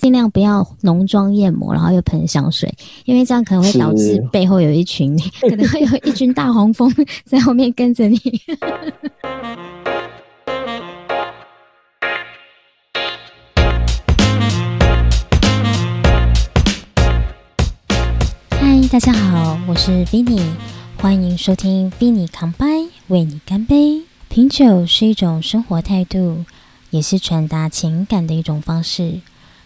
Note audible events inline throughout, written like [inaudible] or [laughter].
尽量不要浓妆艳抹，然后又喷香水，因为这样可能会导致背后有一群，[laughs] 可能会有一群大黄蜂在后面跟着你。[laughs] 嗨，大家好，我是 Vinny，欢迎收听 Vinny 康拜，为你干杯。品酒是一种生活态度，也是传达情感的一种方式。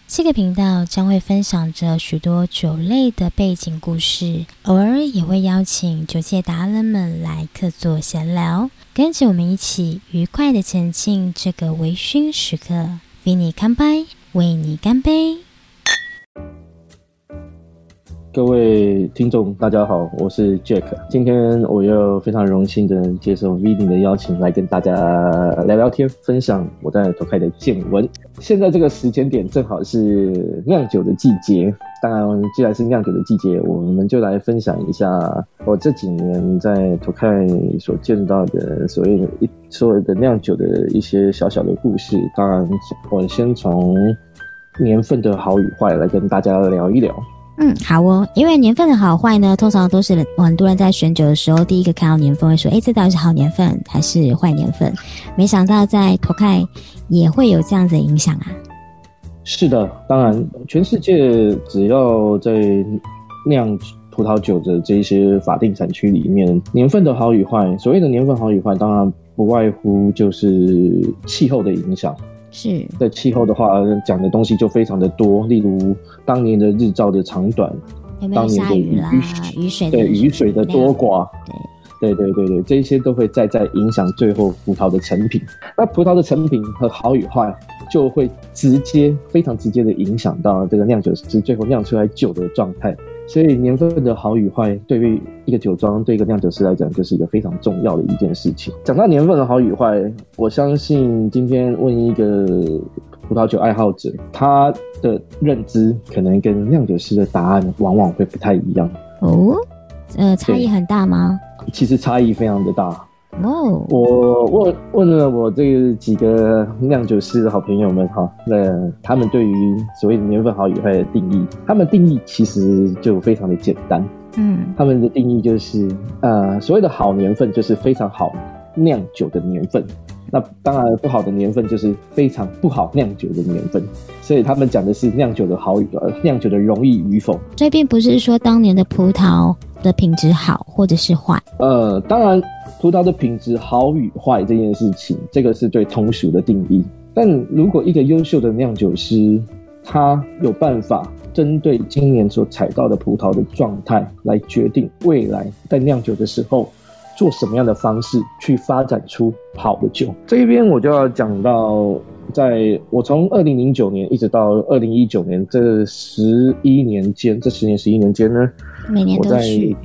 这个频道将会分享着许多酒类的背景故事，偶尔也会邀请酒界达人们来客座闲聊，跟着我们一起愉快的前进这个微醺时刻。为你干杯，为你干杯。各位听众，大家好，我是 Jack。今天我又非常荣幸的接受 v i n 的邀请，来跟大家聊聊天，分享我在投开的见闻。现在这个时间点正好是酿酒的季节，当然，既然是酿酒的季节，我们就来分享一下我这几年在投开所见到的所谓的一所谓的酿酒的一些小小的故事。当然，我先从年份的好与坏来跟大家聊一聊。嗯，好哦。因为年份的好坏呢，通常都是很多人在选酒的时候，第一个看到年份会说：“哎，这到底是好年份还是坏年份？”没想到在托开也会有这样子的影响啊。是的，当然，全世界只要在酿葡萄酒的这些法定产区里面，年份的好与坏，所谓的年份好与坏，当然不外乎就是气候的影响。是在气候的话，讲的东西就非常的多，例如当年的日照的长短，当年的雨雨水对雨水的多寡，对对对对对，这些都会再再影响最后葡萄的成品。那葡萄的成品和好与坏，就会直接非常直接的影响到这个酿酒师最后酿出来酒的状态。所以年份的好与坏，对于一个酒庄、对一个酿酒师来讲，就是一个非常重要的一件事情。讲到年份的好与坏，我相信今天问一个葡萄酒爱好者，他的认知可能跟酿酒师的答案往往会不太一样。哦，呃，差异很大吗？其实差异非常的大。哦，我问问了我这几个酿酒师的好朋友们哈，那他们对于所谓的年份好与坏的定义，他们定义其实就非常的简单。嗯，他们的定义就是，呃，所谓的好年份就是非常好酿酒的年份，那当然不好的年份就是非常不好酿酒的年份。所以他们讲的是酿酒的好与呃酿酒的容易与否。所以并不是说当年的葡萄的品质好或者是坏。呃，当然。葡萄的品质好与坏这件事情，这个是对通俗的定义。但如果一个优秀的酿酒师，他有办法针对今年所采到的葡萄的状态，来决定未来在酿酒的时候，做什么样的方式去发展出好的酒。这一边我就要讲到，在我从二零零九年一直到二零一九年这十一年间，这十年十一年间呢。每年都去，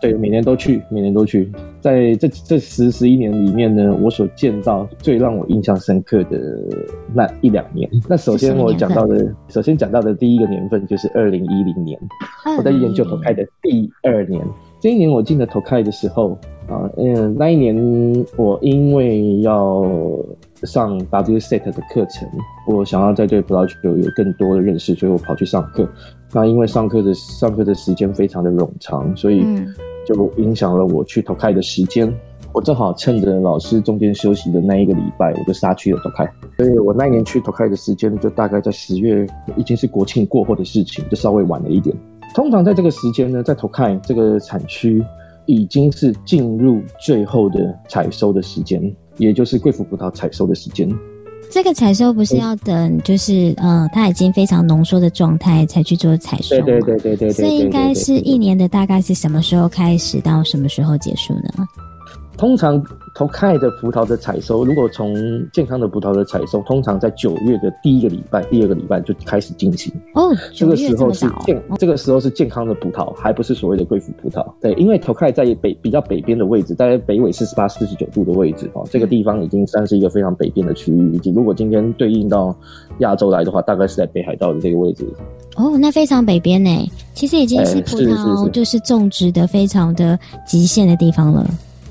对对，每年都去，每年都去。在这这十十一年里面呢，我所见到最让我印象深刻的那一两年。那首先我讲到的，首先讲到的第一个年份就是二零一零年，我在研究投开的第二年。这一年我进了投开的时候啊，嗯，那一年我因为要上 WSET 的课程，我想要在对葡萄酒有更多的认识，所以我跑去上课。那因为上课的上课的时间非常的冗长，所以就影响了我去投开的时间。我正好趁着老师中间休息的那一个礼拜，我就杀去了投开。所以我那一年去投开的时间就大概在十月，已经是国庆过后的事情，就稍微晚了一点。通常在这个时间呢，在投开这个产区已经是进入最后的采收的时间，也就是贵腐葡萄采收的时间。这个采收不是要等，就是嗯，它已经非常浓缩的状态才去做采收对对对对对。所以应该是一年的大概是什么时候开始到什么时候结束呢？通常。头开的葡萄的采收，如果从健康的葡萄的采收，通常在九月的第一个礼拜、第二个礼拜就开始进行。哦，这个时候是健，这个时候是健康的葡萄，还不是所谓的贵腐葡萄。对，因为头开在北比较北边的位置，在北纬四十八、四十九度的位置哦，这个地方已经算是一个非常北边的区域。以及如果今天对应到亚洲来的话，大概是在北海道的这个位置。哦，那非常北边呢，其实已经是葡萄就是种植的非常的极限的地方了。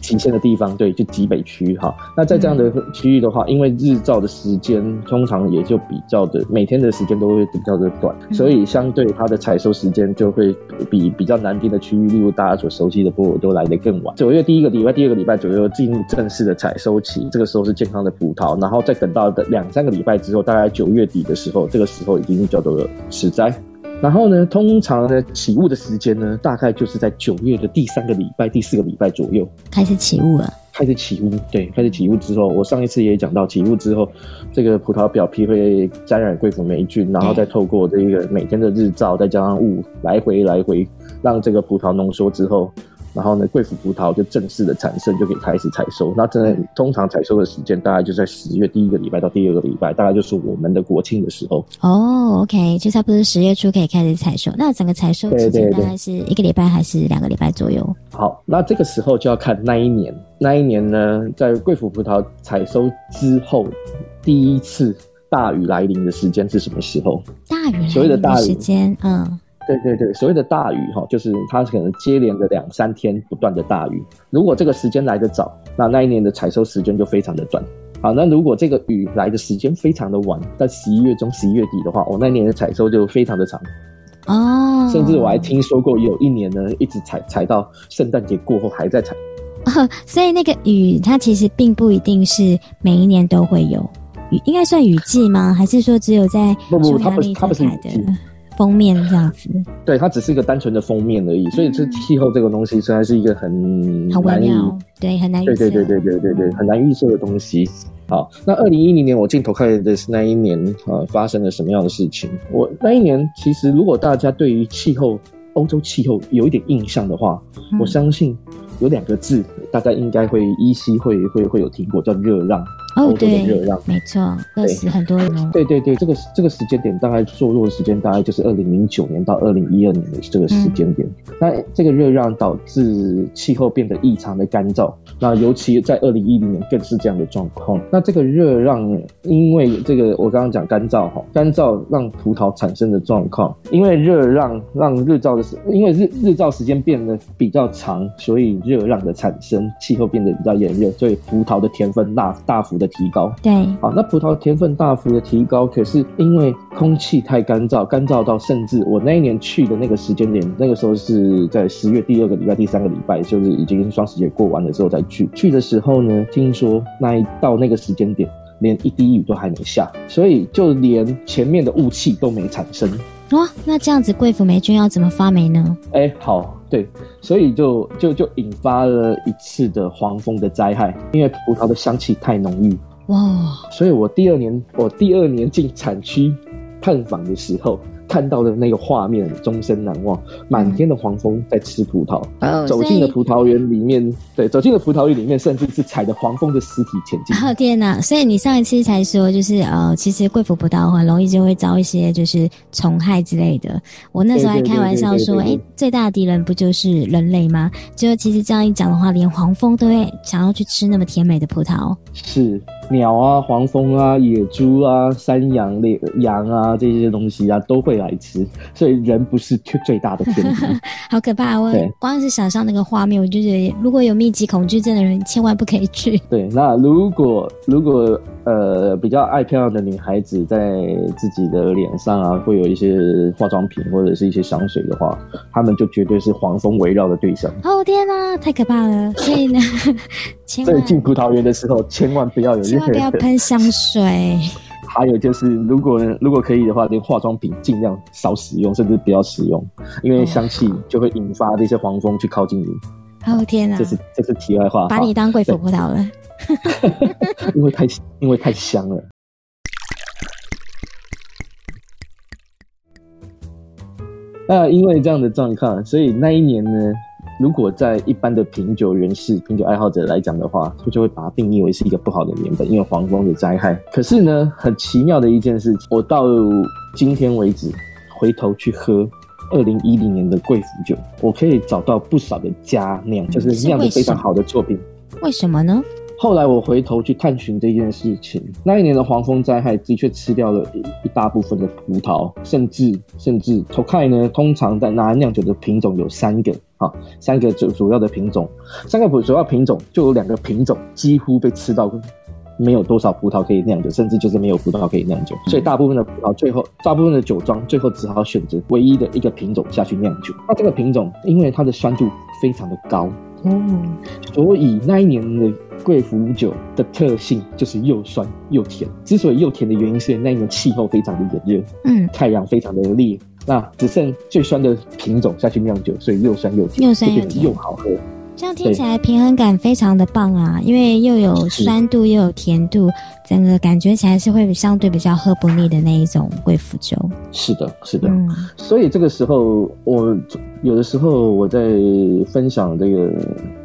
极限的地方，对，就极北区哈。那在这样的区域的话，因为日照的时间通常也就比较的每天的时间都会比较的短，所以相对它的采收时间就会比比较南边的区域，例如大家所熟悉的波尔多来的更晚。九月第一个礼拜、第二个礼拜左右进入正式的采收期，这个时候是健康的葡萄，然后再等到的两三个礼拜之后，大概九月底的时候，这个时候已经叫做始摘。然后呢，通常呢起雾的时间呢，大概就是在九月的第三个礼拜、第四个礼拜左右开始起雾了。开始起雾，对，开始起雾之后，我上一次也讲到，起雾之后，这个葡萄表皮会沾染贵腐霉菌，然后再透过这个每天的日照，再加上雾，来回来回，让这个葡萄浓缩之后。然后呢，贵腐葡萄就正式的产生，就可以开始采收。那真的通常采收的时间大概就在十月第一个礼拜到第二个礼拜，大概就是我们的国庆的时候。哦，OK，就差不多十月初可以开始采收。那整个采收时间大概是一个礼拜还是两个礼拜左右？好，那这个时候就要看那一年，那一年呢，在贵腐葡萄采收之后，第一次大雨来临的时间是什么时候？大雨所谓的大雨时间，嗯。对对对，所谓的大雨哈，就是它可能接连的两三天不断的大雨。如果这个时间来得早，那那一年的采收时间就非常的短。好，那如果这个雨来的时间非常的晚，在十一月中、十一月底的话，我那一年的采收就非常的长。哦，甚至我还听说过有一年呢，一直采采到圣诞节过后还在采。所以那个雨它其实并不一定是每一年都会有雨，应该算雨季吗？还是说只有在不不，它不是它不是雨季。封面这样子，对，它只是一个单纯的封面而已，所以这气候这个东西实在是一个很很微妙，对，很难预测，对对对对对对对，很难预测的东西。好，那二零一零年我镜头看的是那一年啊发生了什么样的事情？我那一年其实如果大家对于气候欧洲气候有一点印象的话，我相信有两个字大家应该会依稀会会会有听过，叫热浪。哦，对，没错，热死很多人哦。对对对，这个这个时间点大概坐落的时间大概就是二零零九年到二零一二年的这个时间点。那这个热浪导致气候变得异常的干燥，那尤其在二零一零年更是这样的状况。那这个热浪因为这个我刚刚讲干燥哈，干燥让葡萄产生的状况，因为热浪让日照的时，因为日日照时间变得比较长，所以热浪的产生，气候变得比较炎热，所以葡萄的甜分大大幅的提高，对，好，那葡萄甜分大幅的提高，可是因为空气太干燥，干燥到甚至我那一年去的那个时间点，那个时候是在十月第二个礼拜、第三个礼拜，就是已经双十节过完了之后再去。去的时候呢，听说那一到那个时间点，连一滴雨都还没下，所以就连前面的雾气都没产生。哇，那这样子贵腐霉菌要怎么发霉呢？哎，好。对，所以就就就引发了一次的黄蜂的灾害，因为葡萄的香气太浓郁哇，所以我第二年我第二年进产区探访的时候。看到的那个画面终身难忘，满天的黄蜂在吃葡萄，走进了葡萄园里面，对，走进了葡萄园里面，甚至是踩着黄蜂的尸体前进。哦天哪！所以你上一次才说，就是呃，其实贵腐葡萄很容易就会遭一些就是虫害之类的。我那时候还开玩笑说，哎，最大的敌人不就是人类吗？就其实这样一讲的话，连黄蜂都会想要去吃那么甜美的葡萄。是。鸟啊，黄蜂啊，野猪啊，山羊、猎羊啊，这些东西啊，都会来吃。所以人不是最 [laughs] 最大的天敌。[laughs] 好可怕！我光是想象那个画面，我就觉得，如果有密集恐惧症的人，千万不可以去。[laughs] 对，那如果如果。呃，比较爱漂亮的女孩子，在自己的脸上啊，会有一些化妆品或者是一些香水的话，她们就绝对是黄蜂围绕的对象。哦天哪，太可怕了！所以呢，所以进葡萄园的时候，千万不要有千万不要 [laughs] 喷香水。[laughs] 还有就是，如果如果可以的话，连化妆品尽量少使用，甚至不要使用，因为香气就会引发这些黄蜂去靠近你。哦天哪，这是这是题外话，把你当贵妇葡萄了。[laughs] 因为太因为太香了。那因为这样的状况，所以那一年呢，如果在一般的品酒人士、品酒爱好者来讲的话，他就会把它定义为是一个不好的年份，因为黄蜂的灾害。可是呢，很奇妙的一件事，我到今天为止，回头去喝二零一零年的贵腐酒，我可以找到不少的佳酿，就是酿的非常好的作品。为什么呢？后来我回头去探寻这件事情，那一年的黄蜂灾害的确吃掉了一一大部分的葡萄，甚至甚至 Tokai 呢，通常在拿酿酒的品种有三个，好，三个主主要的品种，三个主要品种就有两个品种几乎被吃到。没有多少葡萄可以酿酒，甚至就是没有葡萄可以酿酒，所以大部分的葡萄最后，大部分的酒庄最后只好选择唯一的一个品种下去酿酒。那这个品种因为它的酸度非常的高，嗯，所以那一年的贵腐酒的特性就是又酸又甜。之所以又甜的原因是那一年气候非常的炎热，嗯，太阳非常的烈，那只剩最酸的品种下去酿酒，所以又酸又甜，又酸又甜，又好喝。这样听起来平衡感非常的棒啊，因为又有酸度又有甜度，整个感觉起来是会相对比较喝不腻的那一种贵腐酒。是的，是的。嗯，所以这个时候我有的时候我在分享这个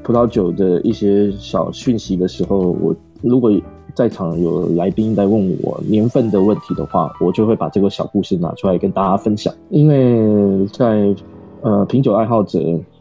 葡萄酒的一些小讯息的时候，我如果在场有来宾在问我年份的问题的话，我就会把这个小故事拿出来跟大家分享，因为在呃品酒爱好者。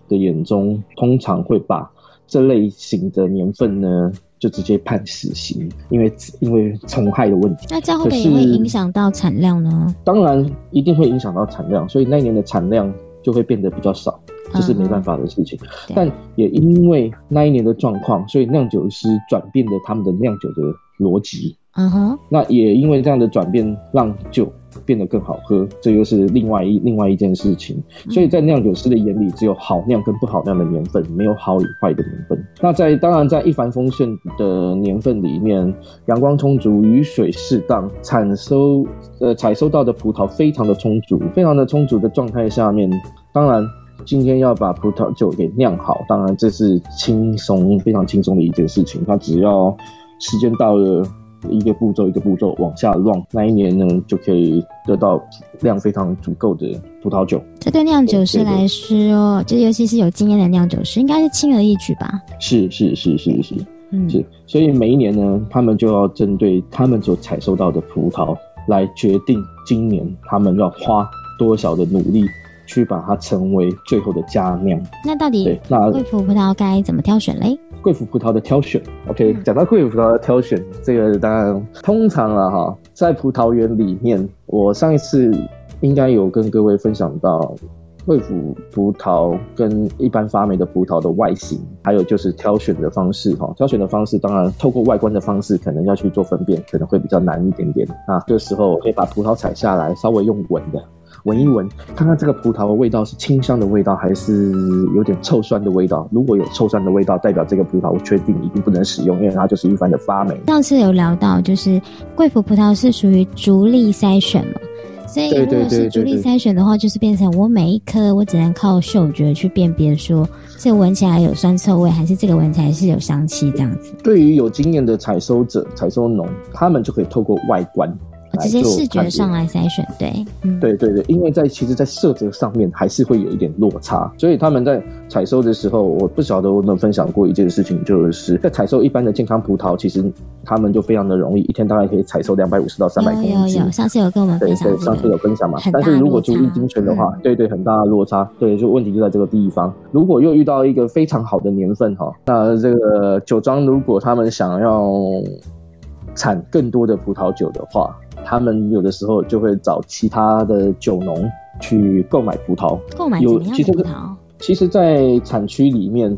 的眼中，通常会把这类型的年份呢，就直接判死刑，因为因为虫害的问题。那这样会不会影响到产量呢？当然，一定会影响到产量，所以那年的产量就会变得比较少，这是没办法的事情。但也因为那一年的状况，所以酿酒师转变了他们的酿酒的逻辑。嗯哼，那也因为这样的转变，让酒变得更好喝，这又是另外一另外一件事情。所以在酿酒师的眼里，只有好酿跟不好酿的年份，没有好与坏的年份。那在当然在一帆风顺的年份里面，阳光充足，雨水适当，产收呃采收到的葡萄非常的充足，非常的充足的状态下面，当然今天要把葡萄酒给酿好，当然这是轻松非常轻松的一件事情。它只要时间到了。一个步骤一个步骤往下 run，那一年呢就可以得到量非常足够的葡萄酒。这对酿酒师来说，这尤其是有经验的酿酒师，应该是轻而易举吧？是是是是是，嗯是。所以每一年呢，他们就要针对他们所采收到的葡萄来决定今年他们要花多少的努力去把它成为最后的佳酿。那到底那贵腐葡萄该怎么挑选嘞？贵腐葡萄的挑选，OK，讲到贵腐葡萄的挑选，这个当然通常了哈，在葡萄园里面，我上一次应该有跟各位分享到贵腐葡萄跟一般发霉的葡萄的外形，还有就是挑选的方式哈。挑选的方式当然透过外观的方式，可能要去做分辨，可能会比较难一点点。那这时候可以把葡萄采下来，稍微用稳的。闻一闻，看看这个葡萄的味道是清香的味道，还是有点臭酸的味道。如果有臭酸的味道，代表这个葡萄我确定一定不能使用，因为它就是一般的发霉。上次有聊到，就是贵腐葡萄是属于逐粒筛选嘛，所以如果是逐粒筛选的话，就是变成我每一颗我只能靠嗅觉去辨别，说这个闻起来有酸臭味，还是这个闻起来是有香气这样子。对于有经验的采收者、采收农，他们就可以透过外观。直接视觉上来筛选，对，对对对，因为在其实，在色泽上面还是会有一点落差，所以他们在采收的时候，我不晓得我们分享过一件事情，就是在采收一般的健康葡萄，其实他们就非常的容易，一天大概可以采收两百五十到三百公斤。有有有，上次有跟我们分享，对对，上次有分享嘛。但是如果注意精选的话，对对，很大的落差，对，就问题就在这个地方。如果又遇到一个非常好的年份哈，那这个酒庄如果他们想要产更多的葡萄酒的话。他们有的时候就会找其他的酒农去购买葡萄，购买有其实葡萄。其实，在产区里面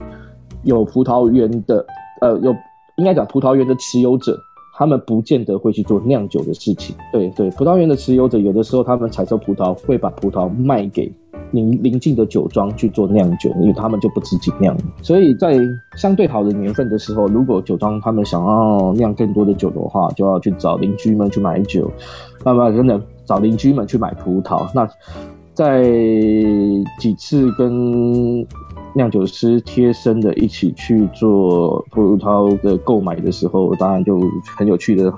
有葡萄园的，呃，有应该讲葡萄园的持有者，他们不见得会去做酿酒的事情。对对，葡萄园的持有者有的时候他们采收葡萄会把葡萄卖给。邻邻近的酒庄去做酿酒，因为他们就不自己酿，所以在相对好的年份的时候，如果酒庄他们想要酿更多的酒的话，就要去找邻居们去买酒，慢慢真的找邻居们去买葡萄。那在几次跟酿酒师贴身的一起去做葡萄的购买的时候，当然就很有趣的。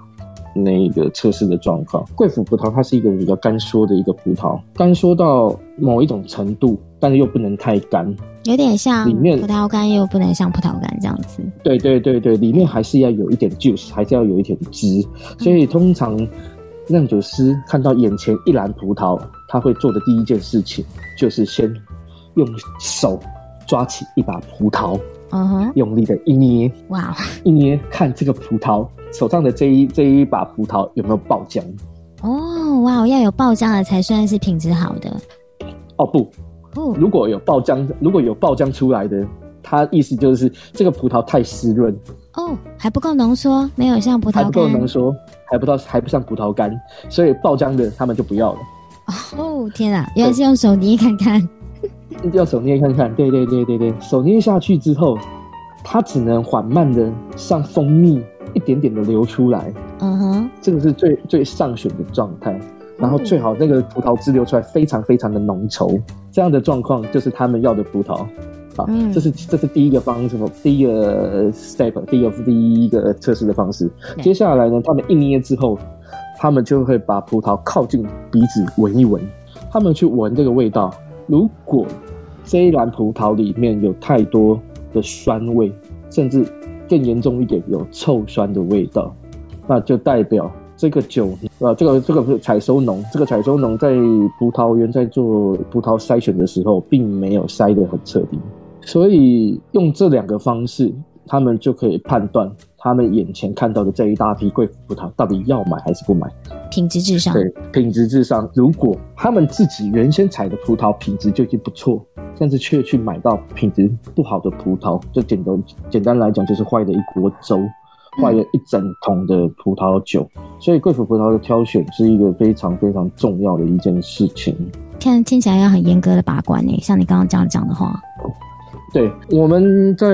那个测试的状况，贵腐葡萄它是一个比较干缩的一个葡萄，干缩到某一种程度，但是又不能太干，有点像里面葡萄干又不能像葡萄干这样子。对对对对，里面还是要有一点 juice，还是要有一点汁。所以通常酿酒师看到眼前一篮葡萄，他会做的第一件事情就是先用手抓起一把葡萄。嗯哼，用力的一捏，哇，一捏看这个葡萄手上的这一这一把葡萄有没有爆浆？哦，哇，要有爆浆的才算是品质好的。哦不，如果有爆浆，如果有爆浆出来的，它意思就是这个葡萄太湿润。哦，还不够浓缩，没有像葡萄干。还不够浓缩，还不到，还不像葡萄干，所以爆浆的他们就不要了。哦，天啊，原来是用手捏看看。用手捏看看，对对对对对，手捏下去之后，它只能缓慢的像蜂蜜一点点的流出来。嗯哼，这个是最最上选的状态。然后最好那个葡萄汁流出来非常非常的浓稠，这样的状况就是他们要的葡萄。啊，这是这是第一个方式，第一个 step，第一个第一个测试的方式。接下来呢，他们一捏之后，他们就会把葡萄靠近鼻子闻一闻，他们去闻这个味道。如果这一篮葡萄里面有太多的酸味，甚至更严重一点有臭酸的味道，那就代表这个酒，呃，这个这个是采收农，这个采收农在葡萄园在做葡萄筛选的时候，并没有筛得很彻底。所以用这两个方式，他们就可以判断他们眼前看到的这一大批贵葡萄到底要买还是不买。品质至上。对，品质至上。如果他们自己原先采的葡萄品质就已经不错，但是却去买到品质不好的葡萄，就简单简单来讲就是坏的一锅粥，坏了一整桶的葡萄酒。所以贵腐葡萄的挑选是一个非常非常重要的一件事情。看听起来要很严格的把关呢，像你刚刚这样讲的话。对，我们在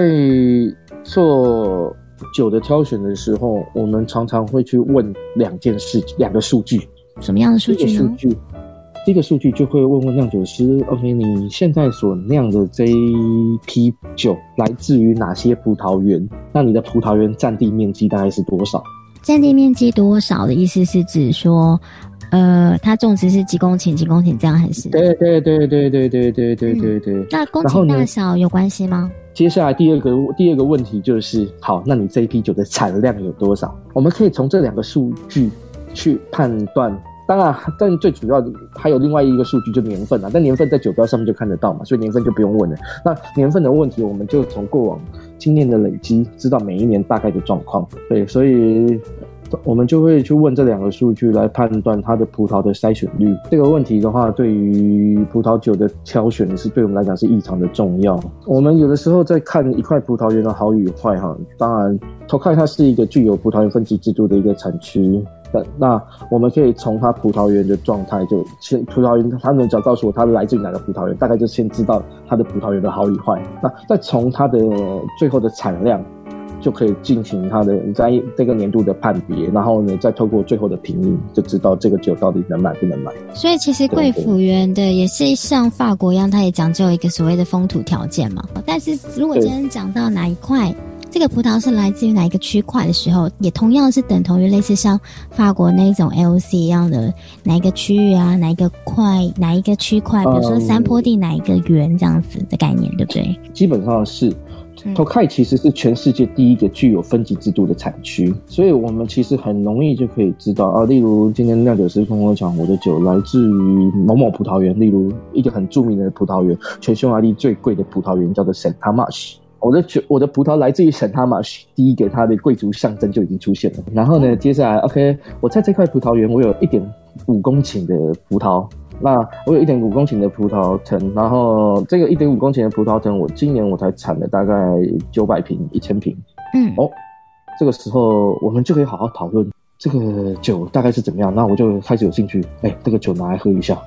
做酒的挑选的时候，我们常常会去问两件事，两个数据。什么样的数据呢？数据，第一个数据就会问问酿酒师：OK，你现在所酿的这一批酒来自于哪些葡萄园？那你的葡萄园占地面积大概是多少？占地面积多少的意思是指说。呃，它种植是几公顷？几公顷这样还是？对对对对对对对对对对。那公顷大小有关系吗？接下来第二个第二个问题就是，好，那你这一批酒的产量有多少？我们可以从这两个数据去判断。当然，但最主要的还有另外一个数据，就年份啊。但年份在酒标上面就看得到嘛，所以年份就不用问了。那年份的问题，我们就从过往经验的累积，知道每一年大概的状况。对，所以。我们就会去问这两个数据来判断它的葡萄的筛选率。这个问题的话，对于葡萄酒的挑选是对我们来讲是异常的重要。我们有的时候在看一块葡萄园的好与坏，哈，当然，头看它是一个具有葡萄园分级制度的一个产区，那那我们可以从它葡萄园的状态就先葡萄园，它能只要告诉我它来自于哪个葡萄园，大概就先知道它的葡萄园的好与坏。那再从它的最后的产量。就可以进行它的在这个年度的判别，然后呢，再透过最后的评议，就知道这个酒到底能买不能买。所以其实贵腐园的也是像法国一样，它也讲究一个所谓的风土条件嘛。但是如果今天讲到哪一块，这个葡萄是来自于哪一个区块的时候，也同样是等同于类似像法国那一种 LC 一样的哪一个区域啊，哪一个块，哪一个区块，比如说山坡地哪一个园这样子的概念，对不对？基本上是。Tokai 其实是全世界第一个具有分级制度的产区，所以我们其实很容易就可以知道啊。例如今天酿酒师跟我讲，我的酒来自于某某葡萄园，例如一个很著名的葡萄园，全匈牙利最贵的葡萄园叫做圣塔马什。我的酒，我的葡萄来自于圣塔马什，第一个它的贵族象征就已经出现了。然后呢，接下来 OK，我在这块葡萄园，我有一点五公顷的葡萄。那我有一点五公顷的葡萄藤，然后这个一点五公顷的葡萄藤，我今年我才产了大概九百瓶、一千瓶。嗯，哦，这个时候我们就可以好好讨论这个酒大概是怎么样。那我就开始有兴趣，哎，这个酒拿来喝一下。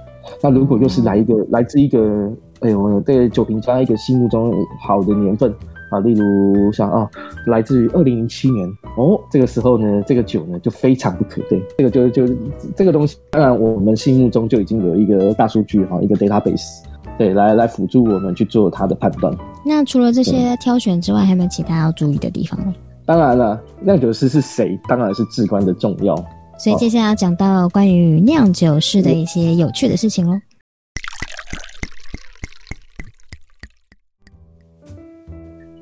那如果又是来一个来自一个，哎呦，这个酒评家一个心目中好的年份。啊，例如像啊，来自于二零零七年哦，这个时候呢，这个酒呢就非常不可对，这个就就这个东西，当然我们心目中就已经有一个大数据哈，一个 database，对，来来辅助我们去做它的判断。那除了这些挑选之外，还有没有其他要注意的地方呢？当然了，酿酒师是谁，当然是至关的重要。所以接下来要讲到关于酿酒师的一些有趣的事情喽。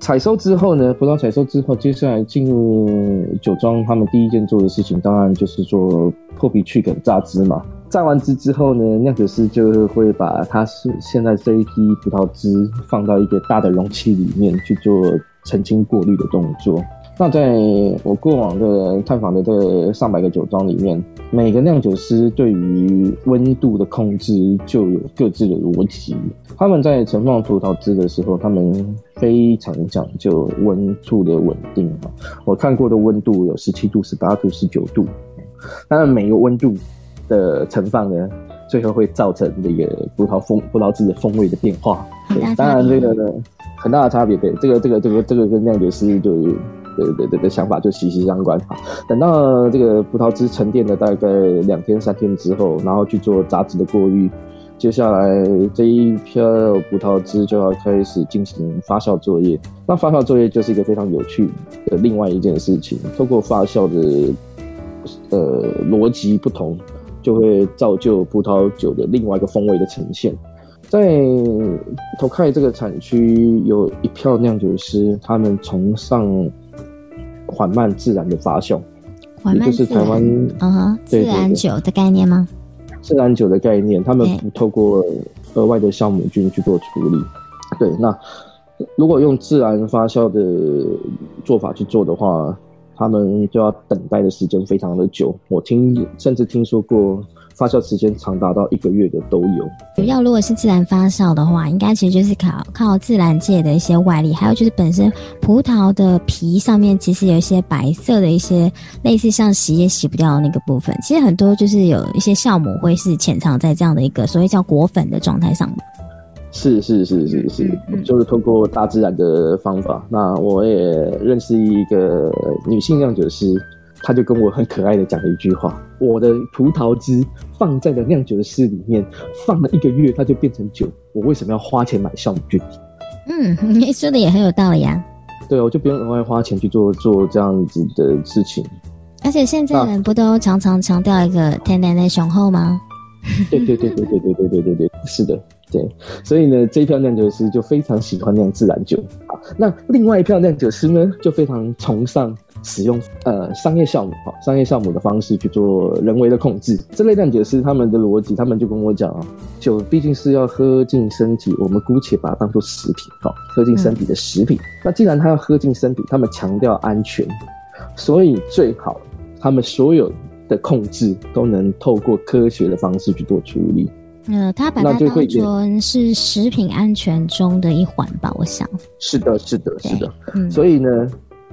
采收之后呢，葡萄采收之后，接下来进入酒庄，他们第一件做的事情，当然就是做破皮去梗榨汁嘛。榨完汁之后呢，酿酒师就会把它是现在这一批葡萄汁放到一个大的容器里面去做澄清过滤的动作。那在我过往的探访的这上百个酒庄里面，每个酿酒师对于温度的控制就有各自的逻辑。他们在盛放葡萄汁的时候，他们非常讲究温度的稳定我看过的温度有十七度、十八度、十九度，当然每个温度的盛放呢，最后会造成这个葡萄风葡萄汁的风味的变化。当然这个很大的差别，对这个这个这个这个跟酿酒师就。的的的的想法就息息相关。等到这个葡萄汁沉淀了大概两天三天之后，然后去做杂质的过滤，接下来这一票葡萄汁就要开始进行发酵作业。那发酵作业就是一个非常有趣的另外一件事情。透过发酵的呃逻辑不同，就会造就葡萄酒的另外一个风味的呈现。在头开这个产区有一票酿酒师，他们崇尚。缓慢自然的发酵，也就是台湾嗯哼自然酒的概念吗？自然酒的概念，他们不透过额外的酵母菌去做处理。对，那如果用自然发酵的做法去做的话，他们就要等待的时间非常的久。我听甚至听说过。发酵时间长达到一个月的都有。主要如果是自然发酵的话，应该其实就是靠靠自然界的一些外力，还有就是本身葡萄的皮上面其实有一些白色的一些类似像洗也洗不掉的那个部分。其实很多就是有一些酵母会是潜藏在这样的一个所谓叫果粉的状态上。是是是是是，就是通过大自然的方法。那我也认识一个女性酿酒师。她就跟我很可爱的讲了一句话：“我的葡萄汁放在了酿酒室里面，放了一个月，它就变成酒。我为什么要花钱买酵母菌？”嗯，[laughs] 你说的也很有道理啊。对，我就不用额外花钱去做做这样子的事情。而且现在人不都常常强调一个天然的雄厚吗？[laughs] 对对对对对对对对对对，是的。对，所以呢，这一票酿酒师就非常喜欢酿自然酒啊。那另外一票酿酒师呢，就非常崇尚使用呃商业酵母哈，商业酵母的方式去做人为的控制。这类酿酒师他们的逻辑，他们就跟我讲啊，酒毕竟是要喝进身体，我们姑且把它当做食品哈，喝进身体的食品。那既然他要喝进身体，他们强调安全，所以最好他们所有的控制都能透过科学的方式去做处理。呃，他把它当成是食品安全中的一环吧，我想。是的，是的，是的。嗯，所以呢，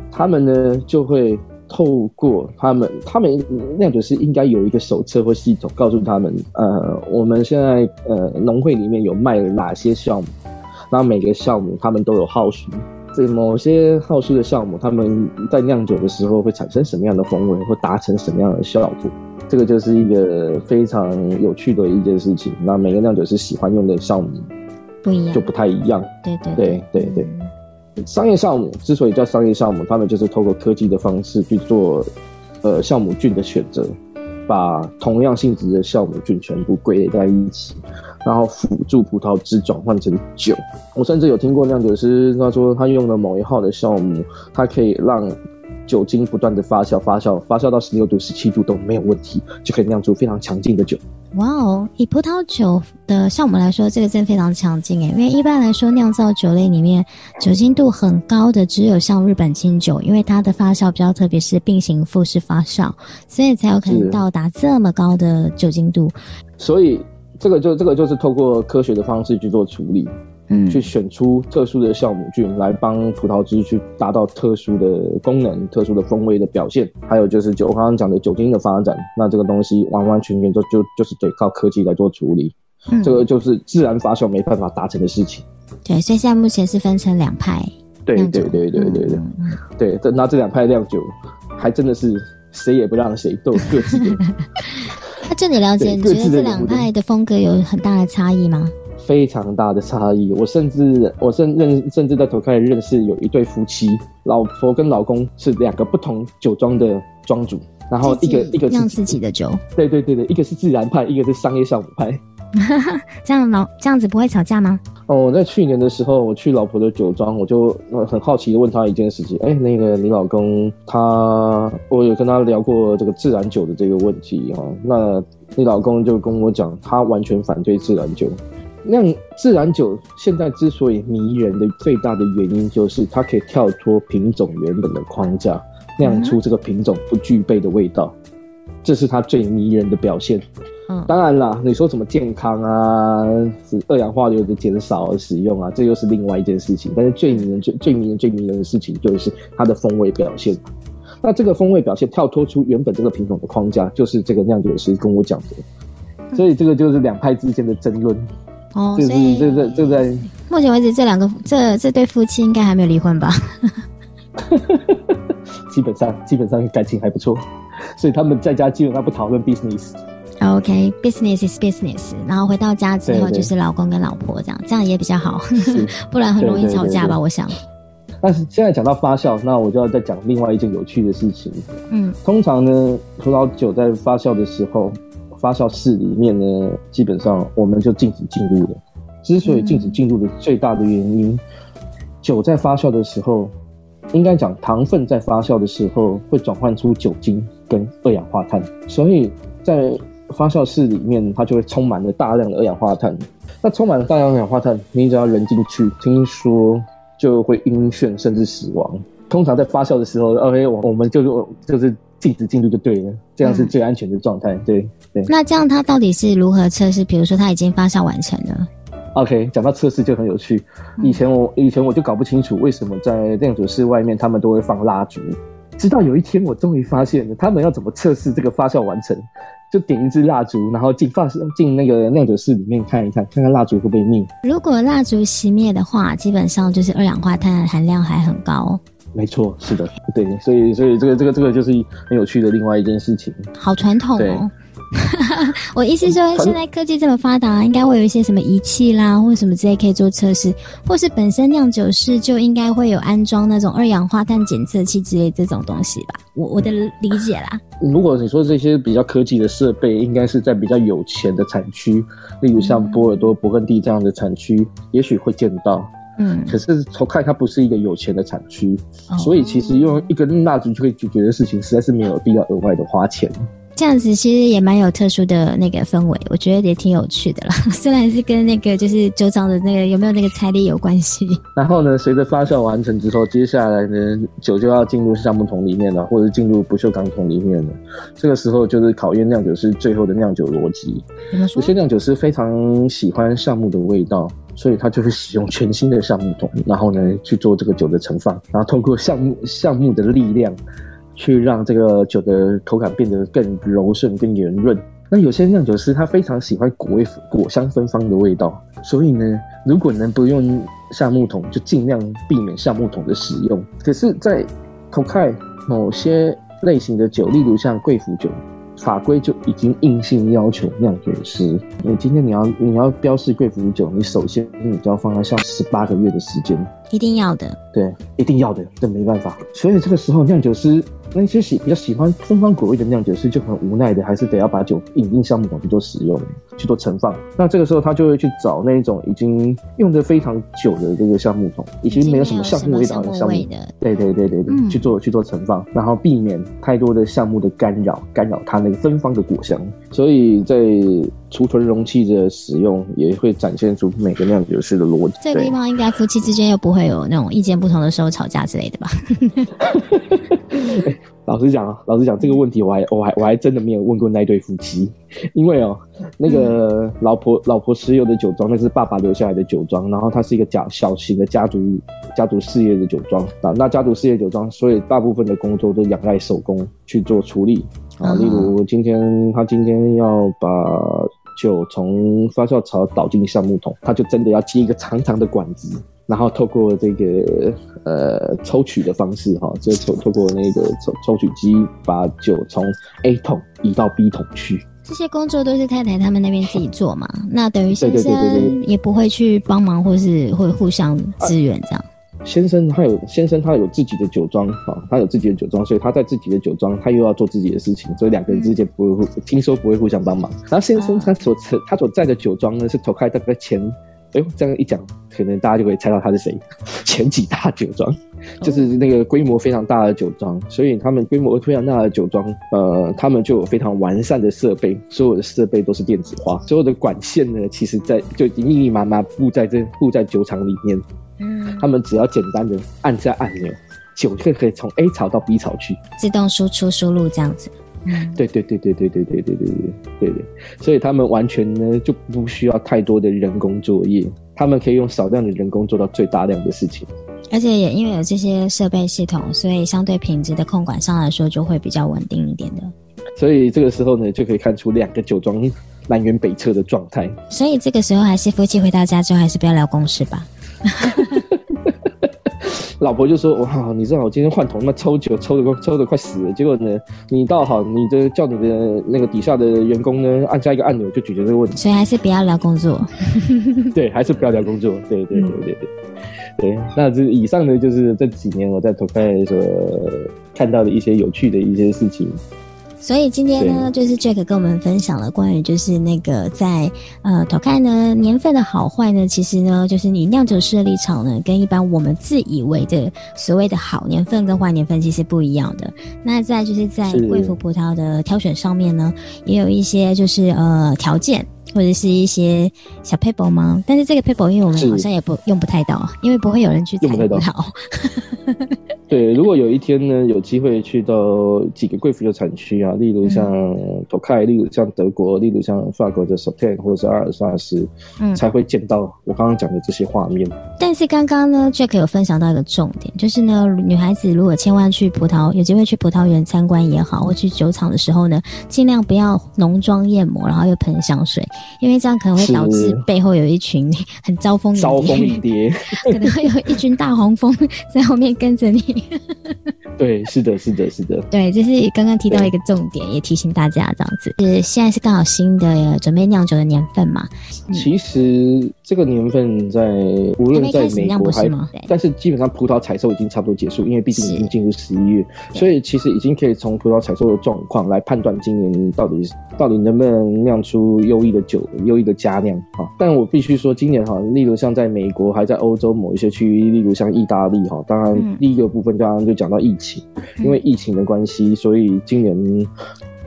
他们呢就会透过他们，他们酿酒师应该有一个手册或系统，告诉他们，呃，我们现在呃农会里面有卖哪些项目，然后每个项目他们都有号数。这某些好数的项目，他们在酿酒的时候会产生什么样的风味，或达成什么样的效果？这个就是一个非常有趣的一件事情。那每个酿酒师喜欢用的酵母不一样，就不太一样。对对对对对。商业酵母之所以叫商业酵母，他们就是透过科技的方式去做呃酵母菌的选择，把同样性质的酵母菌全部归类在一起。然后辅助葡萄汁转换成酒。我甚至有听过酿酒师他说，他用了某一号的酵母，它可以让酒精不断的发酵，发酵，发酵到十六度、十七度都没有问题，就可以酿出非常强劲的酒。哇哦，以葡萄酒的像我们来说，这个真的非常强劲诶。因为一般来说，酿造酒类里面酒精度很高的只有像日本清酒，因为它的发酵比较特别，是并行复式发酵，所以才有可能到达这么高的酒精度。所以。这个就这个就是透过科学的方式去做处理，嗯，去选出特殊的酵母菌来帮葡萄汁去达到特殊的功能、特殊的风味的表现。还有就是酒，我刚刚讲的酒精的发展，那这个东西完完全全就就就是得靠科技来做处理。嗯，这个就是自然发酵没办法达成的事情。对，所以现在目前是分成两派。对对对对对对，对，这那这两派酿酒还真的是谁也不让谁，都有各自的。[laughs] [laughs] 那就你了解？你觉得这两派的风格有很大的差异吗？非常大的差异。我甚至，我甚认，甚至在头开始认识有一对夫妻，老婆跟老公是两个不同酒庄的庄主，然后一个一个酿自己的酒。对对对对，一个是自然派，一个是商业酵母派。[laughs] 这样老这样子不会吵架吗？哦，我在去年的时候，我去老婆的酒庄，我就很好奇的问他一件事情。哎，那个你老公他，我有跟他聊过这个自然酒的这个问题哈。那你老公就跟我讲，他完全反对自然酒，酿自然酒现在之所以迷人的最大的原因，就是它可以跳脱品种原本的框架，酿出这个品种不具备的味道，这是它最迷人的表现。嗯，当然啦，你说什么健康啊，二氧化硫的减少使用啊，这又是另外一件事情。但是最迷人、最最迷人、最迷人的事情，就是它的风味表现。那这个风味表现跳脱出原本这个品种的框架，就是这个酿酒师跟我讲的。所以这个就是两派之间的争论。哦，所以这这这在目前为止，这两个这这对夫妻应该还没有离婚吧？[laughs] 基本上基本上感情还不错，所以他们在家基本上不讨论 business。OK，business is business，然后回到家之后就是老公跟老婆这样，这样也比较好，[laughs] 不然很容易吵架吧？我想。但是现在讲到发酵，那我就要再讲另外一件有趣的事情。嗯，通常呢，葡萄酒在发酵的时候。发酵室里面呢，基本上我们就禁止进入了。之所以禁止进入的最大的原因，酒在发酵的时候，应该讲糖分在发酵的时候会转换出酒精跟二氧化碳，所以在发酵室里面它就会充满了大量的二氧化碳。那充满了大量二氧化碳，你只要人进去，听说就会晕眩甚至死亡。通常在发酵的时候，OK，我我们就就是。禁止进入就对了，这样是最安全的状态。对对。那这样它到底是如何测试？比如说它已经发酵完成了。OK，讲到测试就很有趣。以前我以前我就搞不清楚为什么在酿酒室外面他们都会放蜡烛，直到有一天我终于发现了他们要怎么测试这个发酵完成。就点一支蜡烛，然后进发进那个酿酒室里面看一看，看看蜡烛会不会灭。如果蜡烛熄灭的话，基本上就是二氧化碳含量还很高。没错，是的，对，所以，所以这个，这个，这个就是很有趣的另外一件事情。好传统哦。[laughs] 我意思说，现在科技这么发达，应该会有一些什么仪器啦，或者什么之类可以做测试，或是本身酿酒室就应该会有安装那种二氧化碳检测器之类这种东西吧？我我的理解啦。如果你说这些比较科技的设备，应该是在比较有钱的产区，例如像波尔多、勃艮第这样的产区，也许会见到。嗯，可是从看它不是一个有钱的产区，所以其实用一根蜡烛就可以解决的事情，实在是没有必要额外的花钱。这样子其实也蛮有特殊的那个氛围，我觉得也挺有趣的啦。[laughs] 虽然是跟那个就是酒厂的那个有没有那个财力有关系。然后呢，随着发酵完成之后，接下来呢，酒就要进入橡木桶里面了，或者进入不锈钢桶里面了。这个时候就是考验酿酒师最后的酿酒逻辑。有些酿酒师非常喜欢橡木的味道。所以他就会使用全新的橡木桶，然后呢去做这个酒的盛放，然后通过橡木橡木的力量，去让这个酒的口感变得更柔顺、更圆润。那有些酿酒师他非常喜欢果味果香芬芳的味道，所以呢，如果能不用橡木桶，就尽量避免橡木桶的使用。可是，在口开某些类型的酒，例如像贵腐酒。法规就已经硬性要求酿酒师，你今天你要你要标示贵腐酒，你首先你就要放在像十八个月的时间，一定要的，对，一定要的，这没办法。所以这个时候酿酒师。那些喜比较喜欢东方果味的酿酒师就很无奈的，还是得要把酒引进橡木桶去做使用，去做盛放。那这个时候他就会去找那种已经用的非常久的这个橡木桶，已经没有什么橡木味道的橡木，对对对对对，去做去做盛放，然后避免太多的橡木的干扰，干扰它那个芬芳的果香。所以在储存容器的使用也会展现出每个酿酒师的逻辑。这个地方应该夫妻之间又不会有那种意见不同的时候吵架之类的吧？老实讲啊，老实讲这个问题，我还我还我还真的没有问过那对夫妻，[laughs] 因为哦，那个老婆老婆持有的酒庄，那是爸爸留下来的酒庄，然后它是一个家小型的家族家族事业的酒庄啊，那家族事业酒庄，所以大部分的工作都仰赖手工去做处理。啊，例如今天他今天要把酒从发酵槽倒进橡木桶，他就真的要接一个长长的管子。然后透过这个呃抽取的方式哈，就抽透过那个抽抽取机把酒从 A 桶移到 B 桶去。这些工作都是太太他们那边自己做嘛？[laughs] 那等于先生也不会去帮忙，或是会互相支援这样。先生他有先生他有自己的酒庄啊，他有自己的酒庄，所以他在自己的酒庄，他又要做自己的事情，所以两个人之间不会互听说不会互相帮忙。然后先生他所他所在的酒庄呢，是投开大概前。哎呦，这样一讲，可能大家就可以猜到他是谁。[laughs] 前几大酒庄，就是那个规模非常大的酒庄，所以他们规模非常大的酒庄，呃，他们就有非常完善的设备，所有的设备都是电子化，所有的管线呢，其实在就已经密密麻麻布在这布在酒厂里面。嗯，他们只要简单的按下按钮，酒就可以从 A 槽到 B 槽去，自动输出输入这样子。对对对对对对对对对对对对，所以他们完全呢就不需要太多的人工作业，他们可以用少量的人工做到最大量的事情。而且也因为有这些设备系统，所以相对品质的控管上来说就会比较稳定一点的。所以这个时候呢，就可以看出两个酒庄南辕北辙的状态。所以这个时候还是夫妻回到家之后，还是不要聊公事吧。[laughs] 老婆就说：“哇，你知道我今天换桶，那抽酒抽的抽的快死了。结果呢，你倒好，你的叫你的那个底下的员工呢，按下一个按钮就解决这个问题。所以还是不要聊工作。[laughs] 对，还是不要聊工作。对对对对对。对，那这以上呢，就是这几年我在投开所看到的一些有趣的一些事情。”所以今天呢，就是 Jack 跟我们分享了关于就是那个在呃，投看呢年份的好坏呢，其实呢，就是你酿酒师的立场呢，跟一般我们自以为的所谓的好年份跟坏年份其实不一样的。那在就是在贵腐葡萄的挑选上面呢，也有一些就是呃条件。或者是一些小 paper 吗？但是这个 paper 因为我们好像也不用不太到，因为不会有人去采葡萄。[laughs] 对，如果有一天呢，有机会去到几个贵妇的产区啊，例如像托凯，例如像德国，例如像法国的 s o t e n 或者是阿尔萨斯，嗯，才会见到我刚刚讲的这些画面。但是刚刚呢，Jack 有分享到一个重点，就是呢，女孩子如果千万去葡萄，有机会去葡萄园参观也好，或去酒厂的时候呢，尽量不要浓妆艳抹，然后又喷香水。因为这样可能会导致背后有一群 [laughs] 很招蜂招风引蝶，[laughs] 可能会有一群大黄蜂在后面跟着你。对，是的，是的，是的。对，这是刚刚提到一个重点，也提醒大家这样子。是现在是刚好新的准备酿酒的年份嘛？其实这个年份在无论在美国还是，但是基本上葡萄采收已经差不多结束，因为毕竟已经进入十一月，所以其实已经可以从葡萄采收的状况来判断今年到底到底能不能酿出优异的酒、优异的佳酿啊。但我必须说，今年哈，例如像在美国还在欧洲某一些区域，例如像意大利哈，当然第一个部分刚刚就讲到疫情。因为疫情的关系，所以今年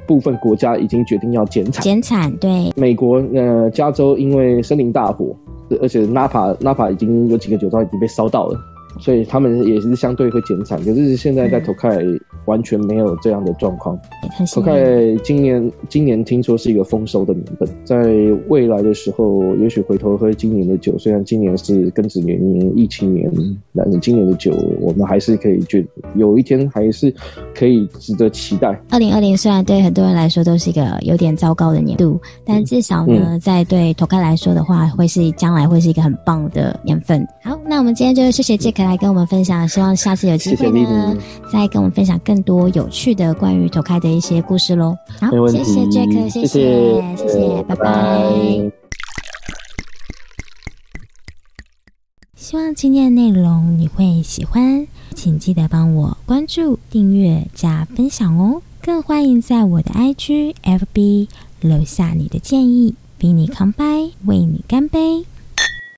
部分国家已经决定要减产。减产，对。美国呃，加州因为森林大火，而且纳帕纳帕已经有几个酒庄已经被烧到了。所以他们也是相对会减产，可是现在在投开完全没有这样的状况。投开今年今年听说是一个丰收的年份，在未来的时候，也许回头喝今年的酒，虽然今年是庚子年、疫情年，但是今年的酒我们还是可以觉得有一天还是可以值得期待。二零二零虽然对很多人来说都是一个有点糟糕的年度，但至少呢，在对投开来说的话，会是将来会是一个很棒的年份。好，那我们今天就谢谢杰克。来跟我们分享，希望下次有机会呢，再跟我们分享更多有趣的关于投开的一些故事喽。好，谢谢 Jack，谢谢，谢谢，拜拜。希望今天的内容你会喜欢，请记得帮我关注、订阅、加分享哦。更欢迎在我的 IG、FB 留下你的建议，比你康拜，为你干杯。